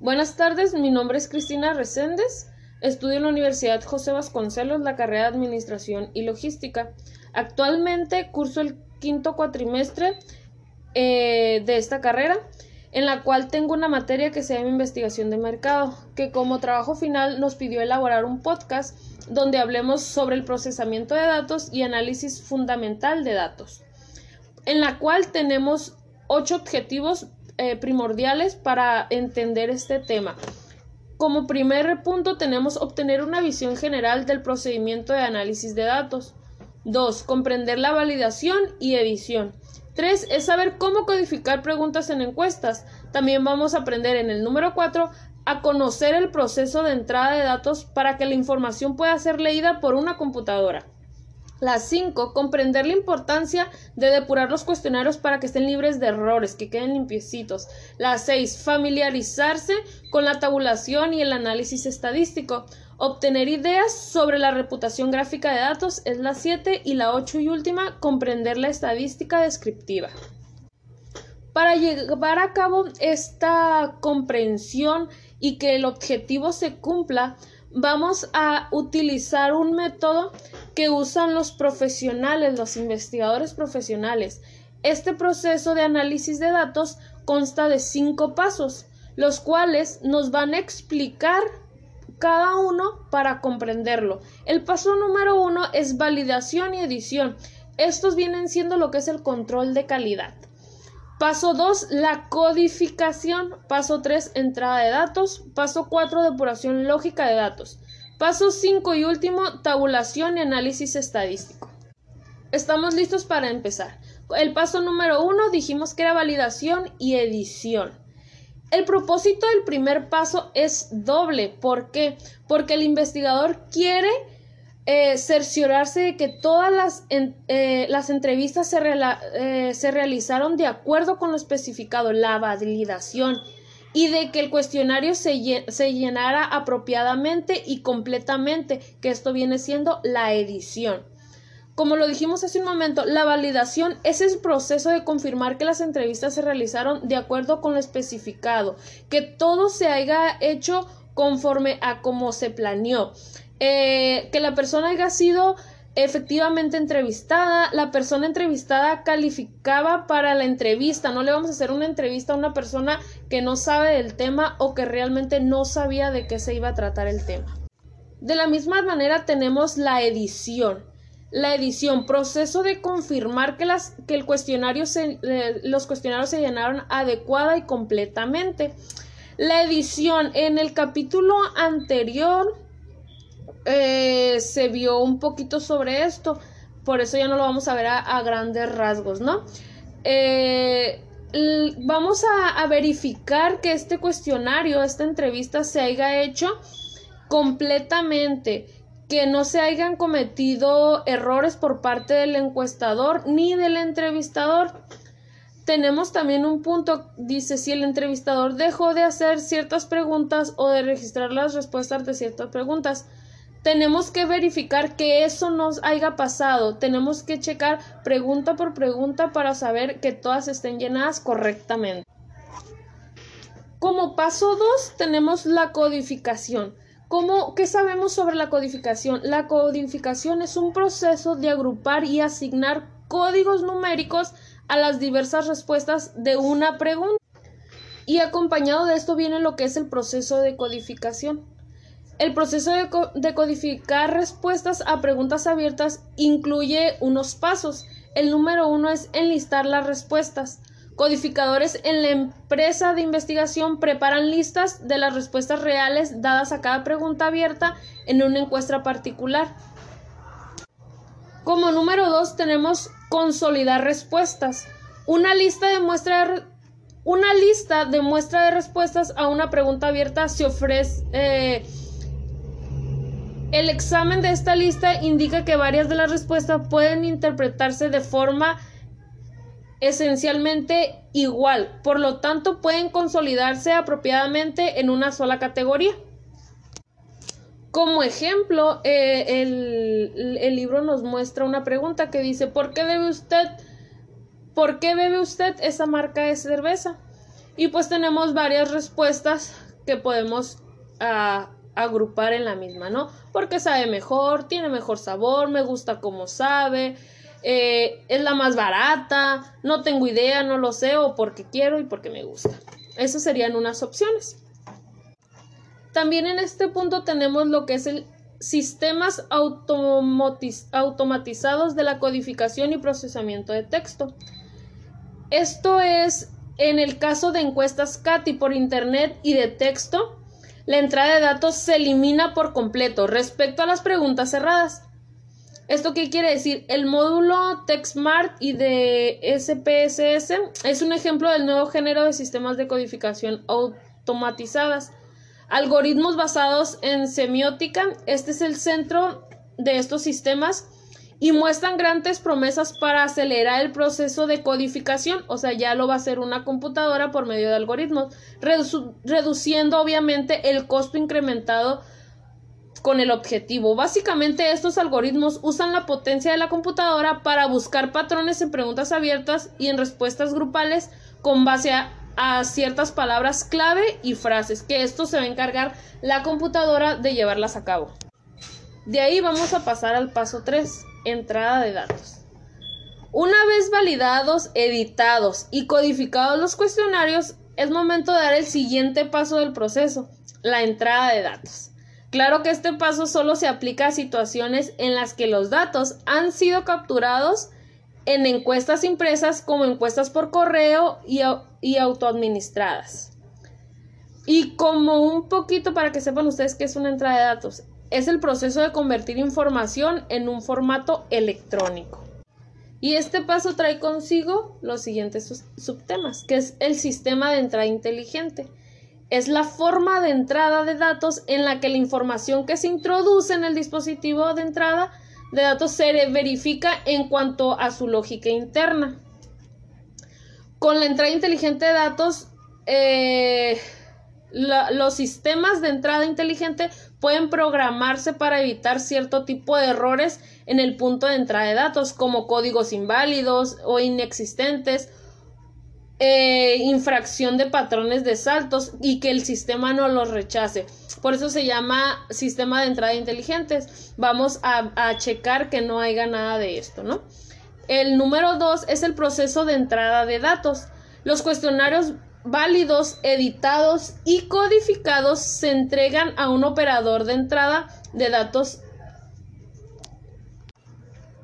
Buenas tardes, mi nombre es Cristina Reséndez, estudio en la Universidad José Vasconcelos la carrera de Administración y Logística. Actualmente curso el quinto cuatrimestre eh, de esta carrera, en la cual tengo una materia que se llama Investigación de Mercado, que como trabajo final nos pidió elaborar un podcast donde hablemos sobre el procesamiento de datos y análisis fundamental de datos, en la cual tenemos ocho objetivos eh, primordiales para entender este tema. Como primer punto tenemos obtener una visión general del procedimiento de análisis de datos. 2. Comprender la validación y edición. 3. Es saber cómo codificar preguntas en encuestas. También vamos a aprender en el número 4 a conocer el proceso de entrada de datos para que la información pueda ser leída por una computadora. La 5. Comprender la importancia de depurar los cuestionarios para que estén libres de errores, que queden limpiecitos. La 6. Familiarizarse con la tabulación y el análisis estadístico. Obtener ideas sobre la reputación gráfica de datos es la 7 y la 8 y última, comprender la estadística descriptiva. Para llevar a cabo esta comprensión y que el objetivo se cumpla, vamos a utilizar un método que usan los profesionales, los investigadores profesionales. Este proceso de análisis de datos consta de cinco pasos, los cuales nos van a explicar cada uno para comprenderlo. El paso número uno es validación y edición. Estos vienen siendo lo que es el control de calidad. Paso 2, la codificación. Paso 3, entrada de datos. Paso 4, depuración lógica de datos. Paso 5 y último, tabulación y análisis estadístico. Estamos listos para empezar. El paso número 1 dijimos que era validación y edición. El propósito del primer paso es doble. ¿Por qué? Porque el investigador quiere eh, cerciorarse de que todas las, eh, las entrevistas se, eh, se, realizaron de acuerdo con lo especificado, la validación, y de que el cuestionario se, se llenara apropiadamente y completamente, que esto viene siendo la edición. Como lo dijimos hace un momento, la validación es el proceso de confirmar que las entrevistas se realizaron de acuerdo con lo especificado, que todo se haya hecho conforme a como se planeó. Eh, que la persona haya sido efectivamente entrevistada, la persona entrevistada calificaba para la entrevista, no le vamos a hacer una entrevista a una persona que no sabe del tema o que realmente no sabía de qué se iba a tratar el tema. De la misma manera tenemos la edición. La edición, proceso de confirmar que, las, que el cuestionario eh, los cuestionarios se llenaron adecuada y completamente. La edición, en el capítulo anterior eh, se vio un poquito sobre esto, por eso ya no lo vamos a ver a, grandes rasgos, ¿no? Eh, vamos a, verificar que este cuestionario, esta entrevista se haya hecho completamente, que no se hayan cometido errores por parte del encuestador ni del entrevistador. Tenemos también un punto, dice, si el entrevistador dejó de hacer ciertas preguntas o de registrar las respuestas de ciertas preguntas tenemos que verificar que eso nos haya pasado. Tenemos que checar pregunta por pregunta para saber que todas estén llenadas correctamente. Como paso 2 tenemos la codificación. ¿Cómo, ¿Qué sabemos sobre la codificación? La codificación es un proceso de agrupar y asignar códigos numéricos a las diversas respuestas de una pregunta. Y acompañado de esto viene lo que es el proceso de codificación. El proceso de, codificar respuestas a preguntas abiertas incluye unos pasos. El número uno es enlistar las respuestas. Codificadores en la empresa de investigación preparan listas de las respuestas reales dadas a cada pregunta abierta en una encuesta particular. Como número dos tenemos consolidar respuestas. Una lista de muestra una lista de muestra de respuestas a una pregunta abierta se ofrece eh, el examen de esta lista indica que varias de las respuestas pueden interpretarse de forma esencialmente igual, por lo tanto pueden consolidarse apropiadamente en una sola categoría. Como ejemplo, eh, el, libro nos muestra una pregunta que dice ¿por qué bebe usted? ¿Por qué bebe usted esa marca de cerveza? Y pues tenemos varias respuestas que podemos ah, agrupar en la misma, ¿no? Porque sabe mejor, tiene mejor sabor, me gusta como sabe, eh, es la más barata, no tengo idea, no lo sé, o porque quiero y porque me gusta. Esas serían unas opciones. También en este punto tenemos lo que es el sistemas automatizados de la codificación y procesamiento de texto. Esto es en el caso de encuestas CATI por Internet y de texto, la entrada de datos se elimina por completo respecto a las preguntas cerradas. ¿Esto qué quiere decir? El módulo TextMart y de SPSS es un ejemplo del nuevo género de sistemas de codificación automatizadas. Algoritmos basados en semiótica, este es el centro de estos sistemas y muestran grandes promesas para acelerar el proceso de codificación, o sea, ya lo va a hacer una computadora por medio de algoritmos, reduciendo obviamente el costo incrementado con el objetivo. Básicamente estos algoritmos usan la potencia de la computadora para buscar patrones en preguntas abiertas y en respuestas grupales con base a, ciertas palabras clave y frases, que esto se va a encargar la computadora de llevarlas a cabo. De ahí vamos a pasar al paso 3, entrada de datos. Una vez validados, editados y codificados los cuestionarios, es momento de dar el siguiente paso del proceso, la entrada de datos. Claro que este paso solo se aplica a situaciones en las que los datos han sido capturados en encuestas impresas como encuestas por correo y, y autoadministradas. Y como un poquito para que sepan ustedes qué es una entrada de datos, es el proceso de convertir información en un formato electrónico. Y este paso trae consigo los siguientes subtemas, que es el sistema de entrada inteligente es la forma de entrada de datos en la que la información que se introduce en el dispositivo de entrada de datos se verifica en cuanto a su lógica interna. Con la entrada inteligente de datos, eh, los sistemas de entrada inteligente pueden programarse para evitar cierto tipo de errores en el punto de entrada de datos, como códigos inválidos o inexistentes eh, infracción de patrones de saltos y que el sistema no los rechace. Por eso se llama sistema de entrada inteligentes. Vamos a, a checar que no haya nada de esto, ¿no? El número dos es el proceso de entrada de datos. Los cuestionarios válidos, editados y codificados se entregan a un operador de entrada de datos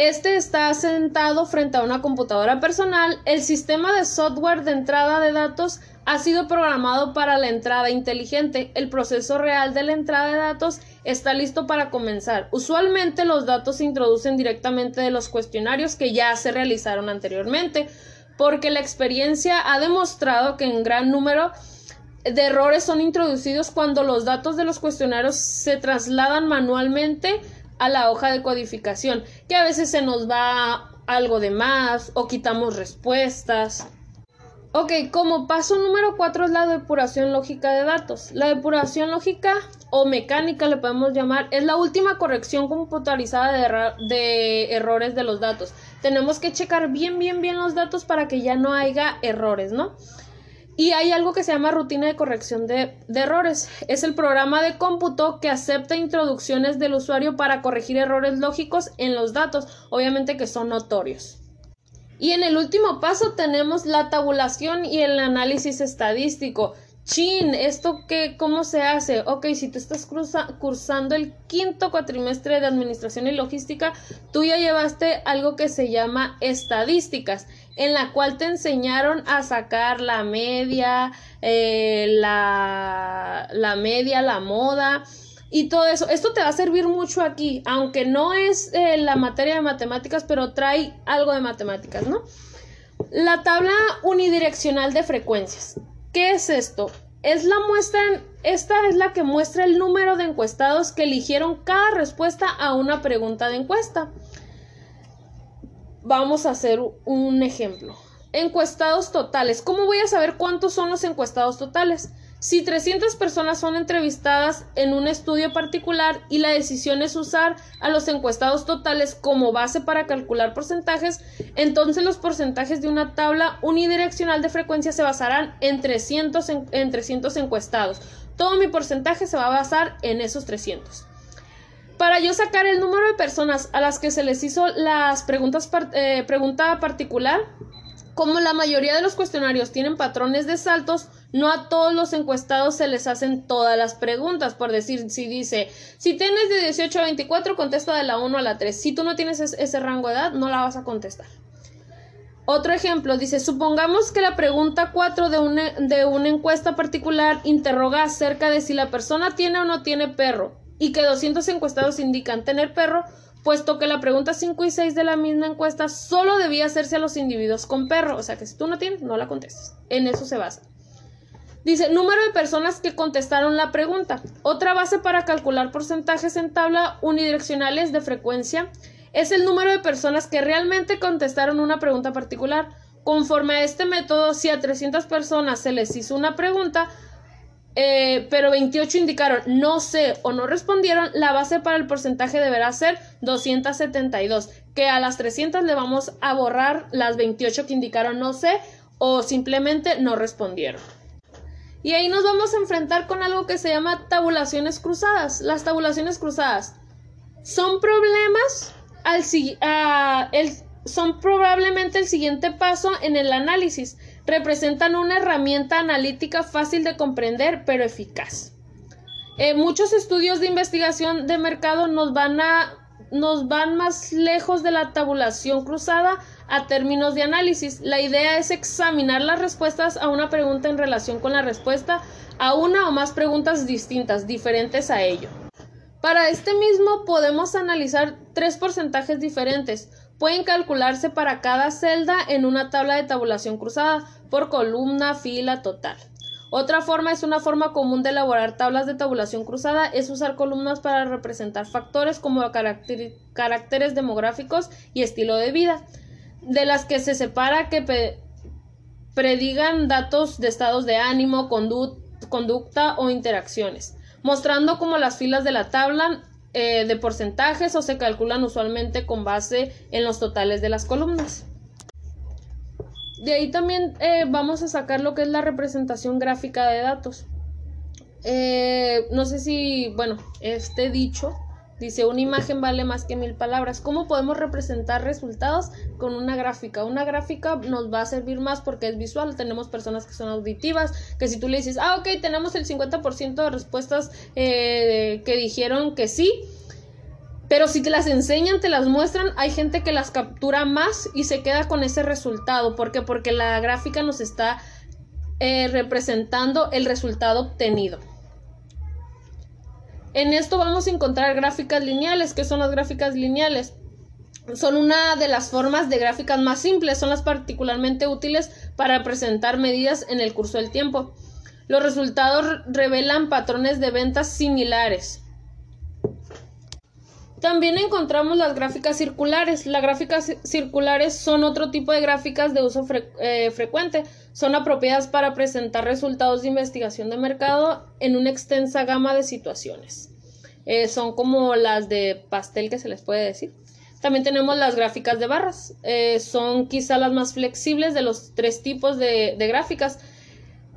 este está sentado frente a una computadora personal. El sistema de software de entrada de datos ha sido programado para la entrada inteligente. El proceso real de la entrada de datos está listo para comenzar. Usualmente los datos se introducen directamente de los cuestionarios que ya se realizaron anteriormente, porque la experiencia ha demostrado que en gran número de errores son introducidos cuando los datos de los cuestionarios se trasladan manualmente a la hoja de codificación, que a veces se nos va algo de más o quitamos respuestas. Ok, como paso número 4 es la depuración lógica de datos. La depuración lógica o mecánica le podemos llamar es la última corrección computarizada de, de, errores de los datos. Tenemos que checar bien, bien, bien los datos para que ya no haya errores, ¿no? Y hay algo que se llama rutina de corrección de, errores. Es el programa de cómputo que acepta introducciones del usuario para corregir errores lógicos en los datos, obviamente que son notorios. Y en el último paso tenemos la tabulación y el análisis estadístico. Chin, ¿esto qué? ¿Cómo se hace? Ok, si tú estás cursando el quinto cuatrimestre de Administración y Logística, tú ya llevaste algo que se llama estadísticas en la cual te enseñaron a sacar la media, eh, la, la media, la moda y todo eso. Esto te va a servir mucho aquí, aunque no es eh, la materia de matemáticas, pero trae algo de matemáticas, ¿no? La tabla unidireccional de frecuencias. ¿Qué es esto? Es la muestra, esta es la que muestra el número de encuestados que eligieron cada respuesta a una pregunta de encuesta. Vamos a hacer un ejemplo. Encuestados totales. ¿Cómo voy a saber cuántos son los encuestados totales? Si 300 personas son entrevistadas en un estudio particular y la decisión es usar a los encuestados totales como base para calcular porcentajes, entonces los porcentajes de una tabla unidireccional de frecuencia se basarán en 300, en, 300 encuestados. Todo mi porcentaje se va a basar en esos 300. Para yo sacar el número de personas a las que se les hizo las preguntas eh, pregunta particular, como la mayoría de los cuestionarios tienen patrones de saltos, no a todos los encuestados se les hacen todas las preguntas. Por decir, si dice, si tienes de 18 a 24, contesta de la 1 a la 3. Si tú no tienes ese rango de edad, no la vas a contestar. Otro ejemplo dice, supongamos que la pregunta 4 de una, de una encuesta particular interroga acerca de si la persona tiene o no tiene perro y que 200 encuestados indican tener perro, puesto que la pregunta 5 y 6 de la misma encuesta solo debía hacerse a los individuos con perro, o sea que si tú no tienes, no la contestes. En eso se basa. Dice, número de personas que contestaron la pregunta. Otra base para calcular porcentajes en tabla unidireccionales de frecuencia es el número de personas que realmente contestaron una pregunta particular. Conforme a este método, si a 300 personas se les hizo una pregunta, eh, pero 28 indicaron no sé o no respondieron, la base para el porcentaje deberá ser 272, que a las 300 le vamos a borrar las 28 que indicaron no sé o simplemente no respondieron. Y ahí nos vamos a enfrentar con algo que se llama tabulaciones cruzadas. Las tabulaciones cruzadas son problemas al, son probablemente el siguiente paso en el análisis. Representan una herramienta analítica fácil de comprender pero eficaz. Eh, muchos estudios de investigación de mercado nos van a nos van más lejos de la tabulación cruzada a términos de análisis. La idea es examinar las respuestas a una pregunta en relación con la respuesta a una o más preguntas distintas, diferentes a ello. Para este mismo podemos analizar tres porcentajes diferentes. Pueden calcularse para cada celda en una tabla de tabulación cruzada, por columna, fila, total. Otra forma es una forma común de elaborar tablas de tabulación cruzada, es usar columnas para representar factores como caracteres demográficos y estilo de vida de las que se separa que predigan datos de estados de ánimo, conducta o interacciones, mostrando como las filas de la tabla eh, de porcentajes o se calculan usualmente con base en los totales de las columnas. De ahí también eh, vamos a sacar lo que es la representación gráfica de datos. Eh, no sé si, bueno, este dicho Dice, una imagen vale más que mil palabras. ¿Cómo podemos representar resultados con una gráfica? Una gráfica nos va a servir más porque es visual. Tenemos personas que son auditivas, que si tú le dices, ah, ok, tenemos el 50% de respuestas eh, que dijeron que sí, pero si te las enseñan, te las muestran, hay gente que las captura más y se queda con ese resultado. ¿Por qué? Porque la gráfica nos está eh, representando el resultado obtenido. En esto vamos a encontrar gráficas lineales. ¿Qué son las gráficas lineales? Son una de las formas de gráficas más simples, son las particularmente útiles para presentar medidas en el curso del tiempo. Los resultados revelan patrones de ventas similares. También encontramos las gráficas circulares. Las gráficas circulares son otro tipo de gráficas de uso eh, frecuente. Son apropiadas para presentar resultados de investigación de mercado en una extensa gama de situaciones. Eh, son como las de pastel que se les puede decir. También tenemos las gráficas de barras. Eh, son quizá las más flexibles de los tres tipos de gráficas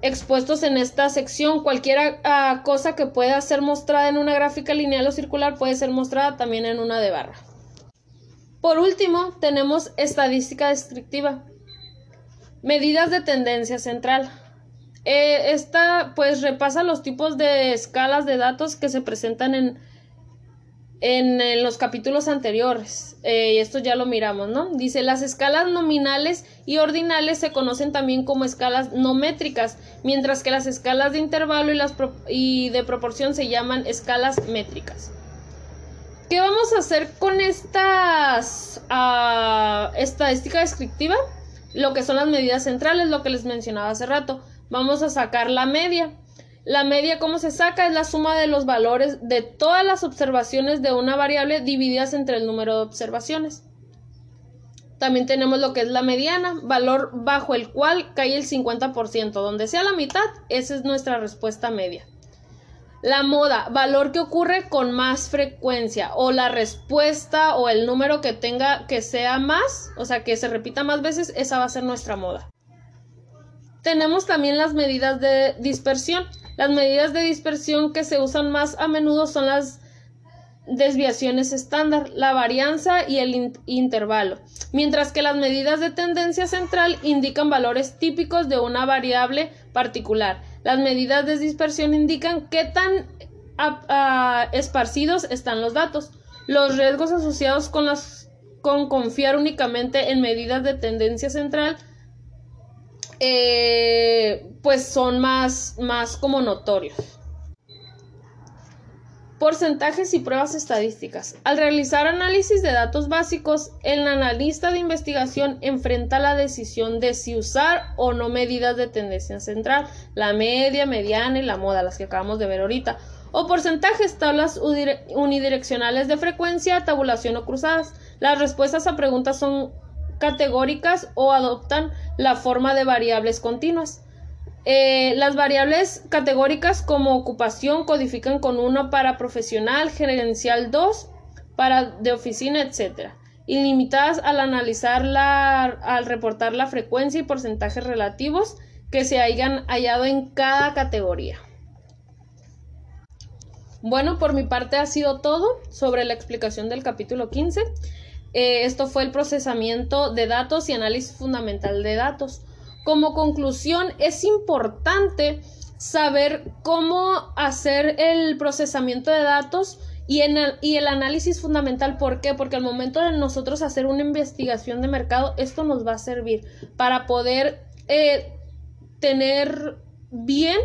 expuestos en esta sección. Cualquier ah, cosa que pueda ser mostrada en una gráfica lineal o circular puede ser mostrada también en una de barra. Por último, tenemos estadística descriptiva. Medidas de tendencia central. Eh, esta pues repasa los tipos de escalas de datos que se presentan en en, los capítulos anteriores. Eh, y esto ya lo miramos, ¿no? Dice, las escalas nominales y ordinales se conocen también como escalas no métricas, mientras que las escalas de intervalo y, las y de proporción se llaman escalas métricas. ¿Qué vamos a hacer con estas uh, estadística descriptiva? Lo que son las medidas centrales, lo que les mencionaba hace rato. Vamos a sacar la media. La media, ¿cómo se saca? Es la suma de los valores de todas las observaciones de una variable divididas entre el número de observaciones. También tenemos lo que es la mediana, valor bajo el cual cae el 50%. Donde sea la mitad, esa es nuestra respuesta media. La moda, valor que ocurre con más frecuencia o la respuesta o el número que tenga que sea más, o sea, que se repita más veces, esa va a ser nuestra moda. Tenemos también las medidas de dispersión. Las medidas de dispersión que se usan más a menudo son las desviaciones estándar, la varianza y el intervalo, mientras que las medidas de tendencia central indican valores típicos de una variable particular. Las medidas de dispersión indican qué tan esparcidos están los datos. Los riesgos asociados con, las, con confiar únicamente en medidas de tendencia central eh, pues son más, más como notorios. Porcentajes y pruebas estadísticas. Al realizar análisis de datos básicos, el analista de investigación enfrenta la decisión de si usar o no medidas de tendencia central, la media, mediana y la moda, las que acabamos de ver ahorita, o porcentajes, tablas unidireccionales de frecuencia, tabulación o cruzadas. Las respuestas a preguntas son categóricas o adoptan la forma de variables continuas. Eh, las variables categóricas como ocupación codifican con uno para profesional, gerencial 2, para de oficina, etc. Ilimitadas al analizar la, al reportar la frecuencia y porcentajes relativos que se hayan hallado en cada categoría. Bueno, por mi parte ha sido todo sobre la explicación del capítulo 15. Eh, esto fue el procesamiento de datos y análisis fundamental de datos. Como conclusión, es importante saber cómo hacer el procesamiento de datos y, en el, y el análisis fundamental. ¿Por qué? Porque al momento de nosotros hacer una investigación de mercado, esto nos va a servir para poder eh, tener bien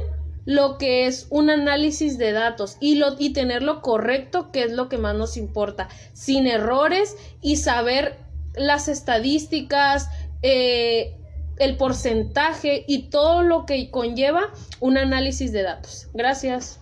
lo que es un análisis de datos y, lo, y tenerlo correcto, que es lo que más nos importa, sin errores y saber las estadísticas, eh, el porcentaje y todo lo que conlleva un análisis de datos. Gracias.